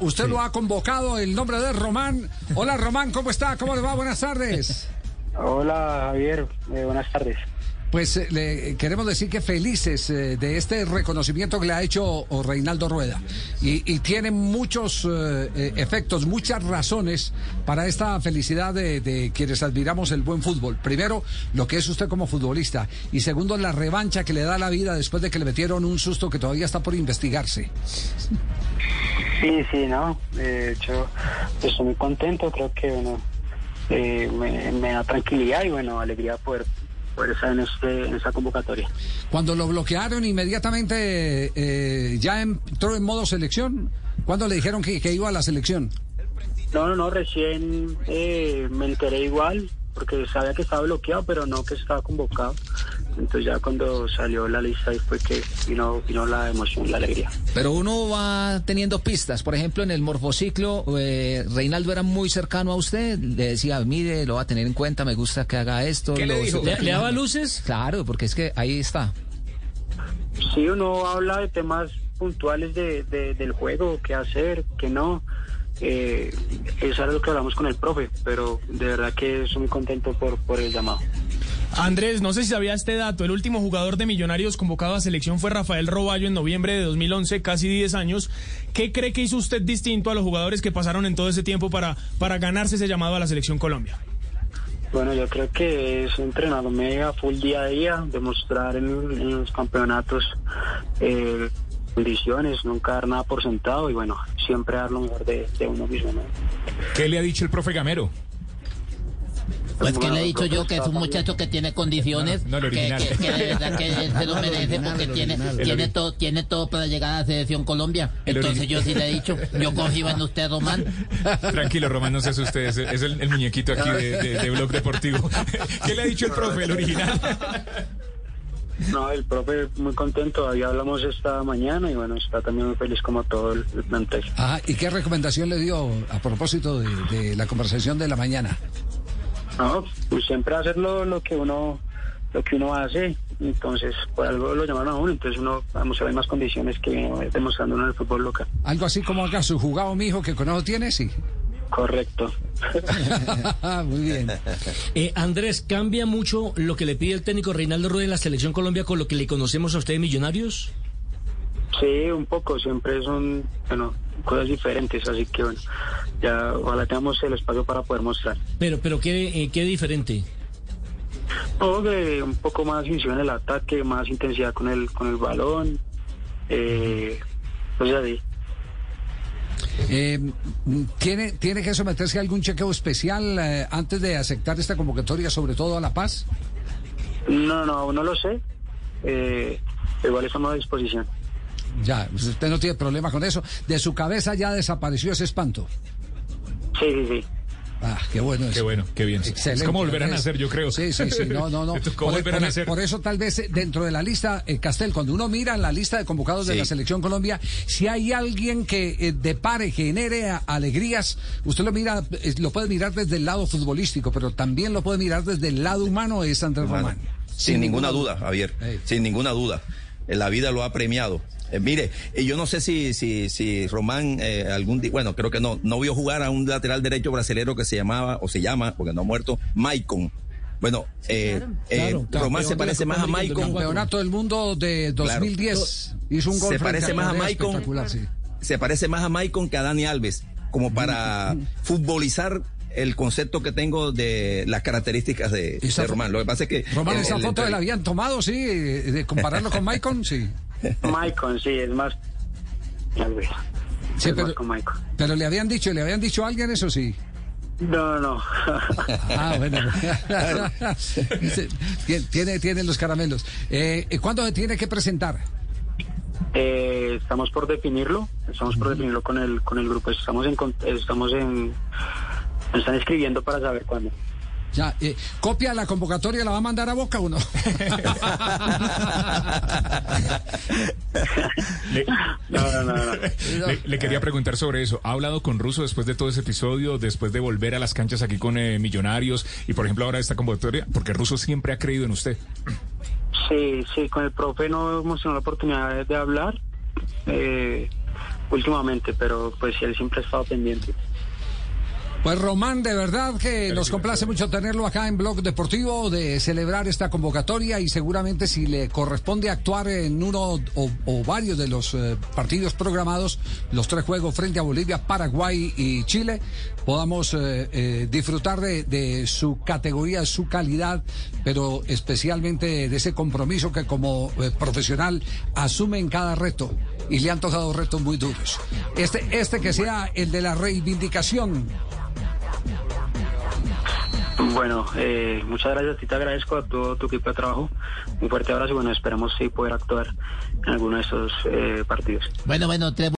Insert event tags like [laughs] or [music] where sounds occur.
Usted lo ha convocado, el nombre de Román. Hola Román, ¿cómo está? ¿Cómo le va? Buenas tardes. Hola Javier, eh, buenas tardes. Pues eh, le queremos decir que felices eh, de este reconocimiento que le ha hecho Reinaldo Rueda. Y, tiene muchos eh, efectos, muchas razones para esta felicidad de, de quienes admiramos el buen fútbol. Primero, lo que es usted como futbolista. Y segundo, la revancha que le da la vida después de que le metieron un susto que todavía está por investigarse. Sí, sí, no. De hecho, estoy muy contento. Creo que bueno, me, me da tranquilidad y bueno, alegría poder, estar en, este, en esta convocatoria. Cuando lo bloquearon inmediatamente, eh, ya entró en modo selección. ¿Cuándo le dijeron que, que iba a la selección? No, no, no, recién eh, me enteré igual porque sabía que estaba bloqueado, pero no que estaba convocado. Entonces ya cuando salió la lista ahí fue que vino, vino la emoción, la alegría. Pero uno va teniendo pistas. Por ejemplo, en el morfociclo, eh, Reinaldo era muy cercano a usted. Le decía, mire, lo va a tener en cuenta, me gusta que haga esto. ¿Qué le dijo? ¿Le, le daba luces? Claro, porque es que ahí está. Sí, uno habla de temas puntuales de, de- del juego, qué hacer, qué no. Eh, eso era lo que hablamos con el profe, pero de verdad que estoy muy contento por, por el llamado. Andrés, no sé si sabía este dato. El último jugador de Millonarios convocado a selección fue Rafael Roballo en noviembre de 2011, casi 10 años. ¿Qué cree que hizo usted distinto a los jugadores que pasaron en todo ese tiempo para, para ganarse ese llamado a la selección Colombia? Bueno, yo creo que es entrenarme a full día a día, demostrar en, en los campeonatos eh, condiciones, nunca dar nada por sentado y bueno, siempre dar lo mejor de, de uno mismo. ¿no? ¿Qué le ha dicho el profe Gamero? Pues que le he dicho yo que es un muchacho que tiene condiciones, No, no, que, original. que- que de verdad que se lo [laughs] merece porque tiene, tiene, todo, tiene todo para llegar a la selección Colombia. Entonces yo sí le he dicho, yo confío en usted, Román. [laughs] Tranquilo, Román, no se asuste. Es, es el, el muñequito aquí de, de- de Blog Deportivo. [laughs] ¿Qué le ha dicho el profe, el original? No, el profe muy contento, ahí hablamos esta mañana y bueno, está también muy feliz como todo el, el plantel. Ajá, ¿Y qué recomendación le dio a propósito de, de la conversación de la mañana? No, pues siempre hacer lo, lo que uno lo que uno hace, entonces por algo lo llamaron a uno, entonces uno vamos a ver más condiciones que viene demostrando uno en el fútbol local. Algo así como acá, su jugado mijo que con eso tiene, sí. Correcto. [laughs] Muy bien. Eh, Andrés, ¿cambia mucho lo que le pide el técnico Reinaldo Rueda en la selección Colombia con lo que le conocemos a usted de Millonarios? Sí, un poco, siempre son, bueno, cosas diferentes, así que bueno, ya ojalá tengamos el espacio para poder mostrar. Pero, pero ¿qué, eh, qué diferente? No, que un poco más visión en el ataque, más intensidad con el, con el balón, eh, pues así. Eh, ¿tiene, ¿Tiene que someterse a algún chequeo especial eh, antes de aceptar esta convocatoria, sobre todo a La Paz? No, no, no lo sé, eh, igual estamos a disposición. Ya, pues usted no tiene problema con eso. De su cabeza ya desapareció ese espanto. Sí, sí, sí. Ah, qué bueno eso. Qué bueno, qué bien. Excelente. Es como volver a nacer, yo creo. Sí, sí, sí, no, no, no. [laughs] Tocó Por, volver a por- nacer. por eso tal vez dentro de la lista, eh, Castel, cuando uno mira la lista de convocados de la Selección Colombia, si hay alguien que eh, depare, genere a- alegrías, usted lo mira, eh, lo puede mirar desde el lado futbolístico, pero también lo puede mirar desde el lado humano, es Andrés. Román. Sin, ninguna duda, Javier. Sin ninguna duda. La vida lo ha premiado. Eh, mire, eh, yo no sé si, si, si Román eh, algún día, bueno, creo que no, no vio jugar a un lateral derecho brasilero que se llamaba, o se llama, porque no ha muerto, Maicon. Bueno, eh, eh, Claro, claro, Román se parece más a Maicon. Campeonato del mundo de 2010. Hizo un gol Se parece más a Maicon. sí. Se parece más a Maicon que a Dani Alves, como para [laughs] futbolizar el concepto que tengo de las características de, de Román. Lo que pasa es que Román, el- esa el foto entre- la habían tomado, sí, eh, de compararlo con Maicon, sí. [laughs] Maicon, sí, es más. Tal vez. Sí, es pero- más con Maicon. Pero le habían dicho, le habían dicho a alguien eso sí. No, no. [laughs] Ah, bueno. [laughs] Tiene, tiene los caramelos. Eh, ¿Cuándo se tiene que presentar? Eh, estamos por definirlo, estamos por definirlo con el con el grupo. Estamos en estamos en nos están escribiendo para saber cuándo. Ya, eh, copia la convocatoria, la va a mandar a Boca o no. Le, No, no, no, no. le- le quería preguntar sobre eso. ¿Ha hablado con Russo después de todo ese episodio, después de volver a las canchas aquí con eh, Millonarios y, por ejemplo, ahora esta convocatoria? Porque Russo siempre ha creído en usted. Sí, sí, con el profe no hemos tenido la oportunidad de, de hablar. Eh, últimamente, pero pues él siempre ha estado pendiente. Pues Román, de verdad que nos complace mucho tenerlo acá en Blog Deportivo, de celebrar esta convocatoria y seguramente si le corresponde actuar en uno o, o varios de los eh, partidos programados, los tres juegos frente a Bolivia, Paraguay y Chile, podamos eh, eh, disfrutar de, de su categoría, su calidad, pero especialmente de ese compromiso que como profesional asume en cada reto y le han tocado retos muy duros. Este, este que sea el de la reivindicación Bueno, eh, muchas gracias, a ti te agradezco a todo tu equipo de trabajo. Un fuerte abrazo y bueno, esperemos sí poder actuar en alguno de estos eh, partidos. Bueno, bueno,